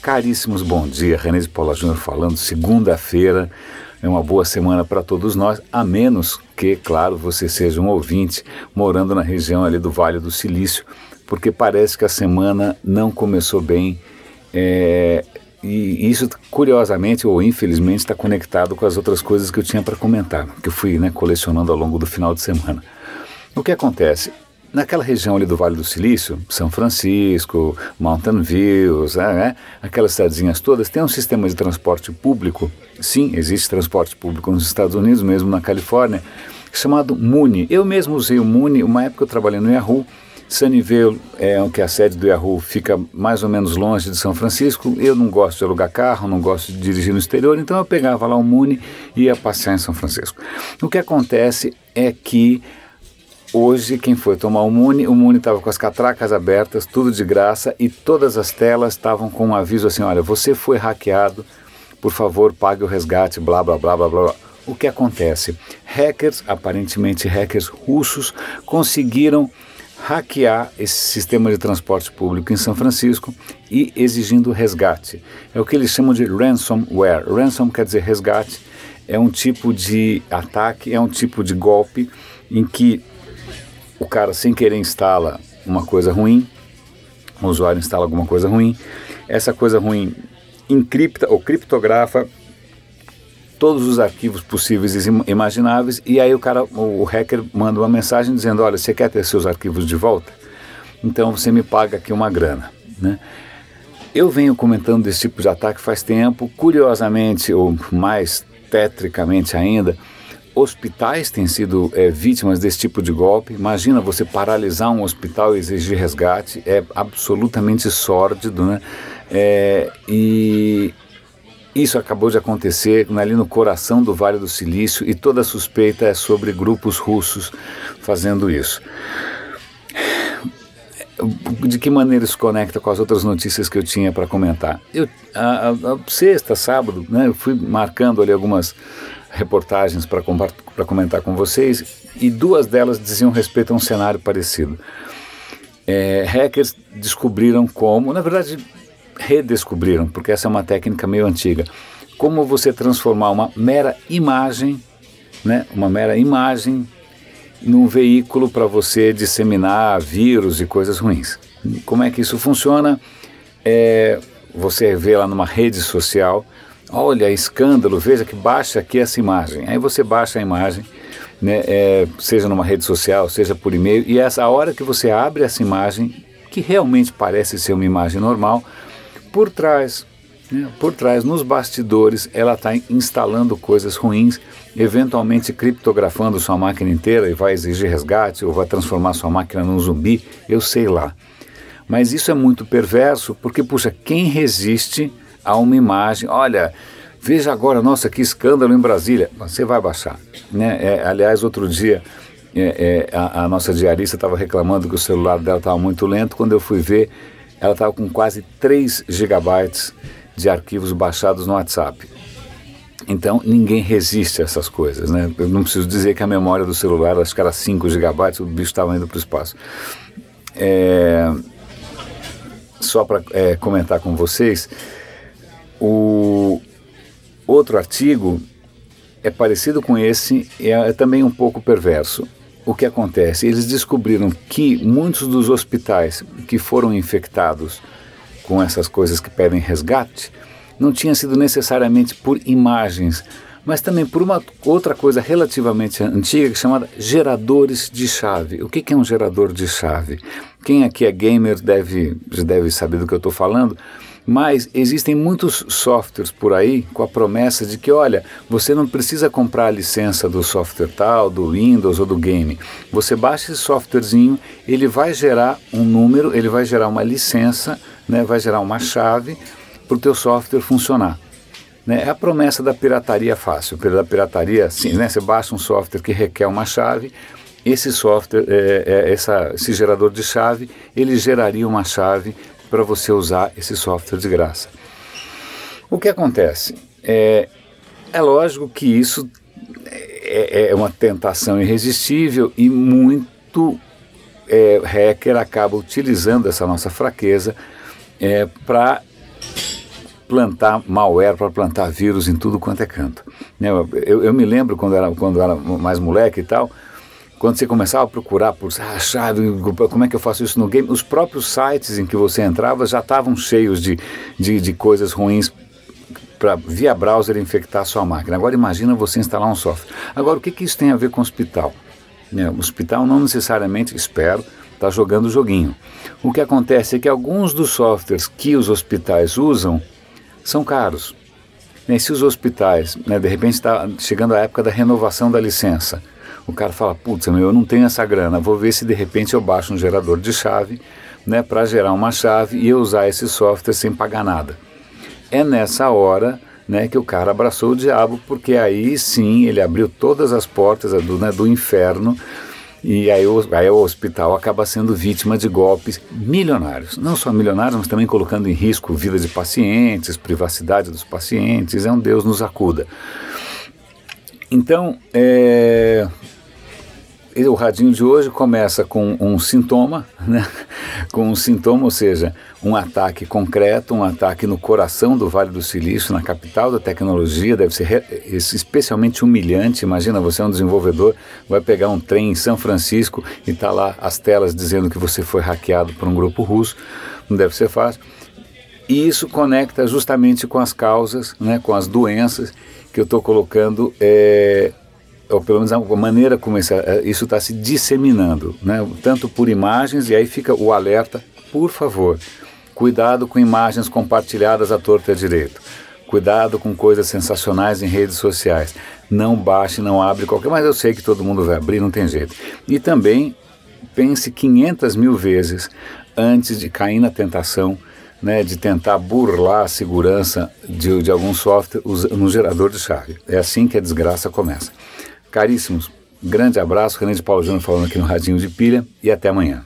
Caríssimos, bom dia. René de Paula Júnior falando, segunda-feira. É uma boa semana para todos nós, a menos que, claro, você seja um ouvinte morando na região ali do Vale do Silício, porque parece que a semana não começou bem. É, e isso, curiosamente ou infelizmente, está conectado com as outras coisas que eu tinha para comentar, que eu fui né, colecionando ao longo do final de semana. O que acontece? Naquela região ali do Vale do Silício, São Francisco, Mountain Views, né, né, aquelas cidadezinhas todas, tem um sistema de transporte público, sim, existe transporte público nos Estados Unidos, mesmo na Califórnia, chamado Muni. Eu mesmo usei o Muni, uma época eu trabalhei no Yahoo, Sunnyvale, é, que é a sede do Yahoo, fica mais ou menos longe de São Francisco. Eu não gosto de alugar carro, não gosto de dirigir no exterior, então eu pegava lá o Muni e ia passear em São Francisco. O que acontece é que Hoje, quem foi tomar o Muni, o Muni estava com as catracas abertas, tudo de graça, e todas as telas estavam com um aviso assim: olha, você foi hackeado, por favor, pague o resgate, blá blá blá blá blá. O que acontece? Hackers, aparentemente hackers russos, conseguiram hackear esse sistema de transporte público em São Francisco e exigindo resgate. É o que eles chamam de ransomware. Ransom quer dizer resgate, é um tipo de ataque, é um tipo de golpe em que o cara sem querer instala uma coisa ruim, o usuário instala alguma coisa ruim, essa coisa ruim encripta ou criptografa todos os arquivos possíveis e imagináveis e aí o cara, o hacker manda uma mensagem dizendo, olha, você quer ter seus arquivos de volta? Então você me paga aqui uma grana, né? Eu venho comentando desse tipo de ataque faz tempo, curiosamente, ou mais tetricamente ainda, hospitais têm sido é, vítimas desse tipo de golpe. Imagina você paralisar um hospital e exigir resgate, é absolutamente sórdido, né? É, e isso acabou de acontecer ali no coração do Vale do Silício e toda a suspeita é sobre grupos russos fazendo isso. De que maneira isso conecta com as outras notícias que eu tinha para comentar? Eu, a, a, a, sexta, sábado, né, eu fui marcando ali algumas reportagens para comentar com vocês e duas delas diziam respeito a um cenário parecido. É, hackers descobriram como, na verdade, redescobriram, porque essa é uma técnica meio antiga, como você transformar uma mera imagem, né, uma mera imagem, num veículo para você disseminar vírus e coisas ruins. Como é que isso funciona? É, você vê lá numa rede social Olha, escândalo, veja que baixa aqui essa imagem. Aí você baixa a imagem, né, é, seja numa rede social, seja por e-mail, e essa hora que você abre essa imagem, que realmente parece ser uma imagem normal, por trás, né, por trás, nos bastidores, ela está instalando coisas ruins, eventualmente criptografando sua máquina inteira e vai exigir resgate ou vai transformar sua máquina num zumbi, eu sei lá. Mas isso é muito perverso, porque, puxa, quem resiste a uma imagem. Olha, veja agora, nossa, que escândalo em Brasília. Você vai baixar. Né? É, aliás, outro dia é, é, a, a, nossa diarista estava reclamando que o celular dela estava muito lento. Quando eu fui ver, ela estava com quase 3 gigabytes de arquivos baixados no WhatsApp. Então, ninguém resiste a essas coisas, né? Eu não preciso dizer que a memória do celular, acho que era 5 gigabytes, o bicho estava indo para o espaço. É, só para é, comentar com vocês, o outro artigo é parecido com esse e é, é também um pouco perverso. O que acontece? Eles descobriram que muitos dos hospitais que foram infectados com essas coisas que pedem resgate não tinha sido necessariamente por imagens, mas também por uma outra coisa relativamente antiga chamada geradores de chave. O que, que é um gerador de chave? Quem aqui é gamer deve, deve saber do que eu estou falando. Mas existem muitos softwares por aí com a promessa de que, olha, você não precisa comprar a licença do software tal, do Windows ou do game. Você baixa esse softwarezinho, ele vai gerar um número, ele vai gerar uma licença, né, vai gerar uma chave para o teu software funcionar. Né? É a promessa da pirataria fácil. Da pirataria, sim, né? você baixa um software que requer uma chave, esse software, é, é, essa, esse gerador de chave, ele geraria uma chave para você usar esse software de graça. O que acontece? É, é lógico que isso é, é uma tentação irresistível e muito é, hacker acaba utilizando essa nossa fraqueza é, para plantar malware, para plantar vírus em tudo quanto é canto. Né, eu, eu me lembro quando era, quando era mais moleque e tal, quando você começava a procurar por ah, chave, como é que eu faço isso no game, os próprios sites em que você entrava já estavam cheios de, de, de coisas ruins para via browser infectar a sua máquina. Agora imagina você instalar um software. Agora o que, que isso tem a ver com o hospital? Né, o hospital não necessariamente, espero, está jogando o joguinho. O que acontece é que alguns dos softwares que os hospitais usam são caros. E se os hospitais, né, de repente está chegando a época da renovação da licença, o cara fala, putz, eu não tenho essa grana, vou ver se de repente eu baixo um gerador de chave né, para gerar uma chave e eu usar esse software sem pagar nada. É nessa hora né, que o cara abraçou o diabo, porque aí sim ele abriu todas as portas do, né, do inferno e aí o, aí o hospital acaba sendo vítima de golpes milionários. Não só milionários, mas também colocando em risco vida de pacientes, privacidade dos pacientes. É um Deus nos acuda. Então, é, o radinho de hoje começa com um sintoma, né? com um sintoma, ou seja, um ataque concreto, um ataque no coração do Vale do Silício, na capital da tecnologia, deve ser especialmente humilhante. Imagina, você é um desenvolvedor, vai pegar um trem em São Francisco e está lá as telas dizendo que você foi hackeado por um grupo russo, não deve ser fácil. E isso conecta justamente com as causas, né, com as doenças que eu estou colocando é, ou pelo menos a maneira como é, isso está se disseminando, né? tanto por imagens, e aí fica o alerta, por favor, cuidado com imagens compartilhadas à torta e à direita, cuidado com coisas sensacionais em redes sociais, não baixe, não abre qualquer, mas eu sei que todo mundo vai abrir, não tem jeito. E também pense 500 mil vezes antes de cair na tentação né, de tentar burlar a segurança de, de algum software no gerador de chave. É assim que a desgraça começa. Caríssimos, grande abraço, René de Paulo Júnior falando aqui no Radinho de Pilha e até amanhã.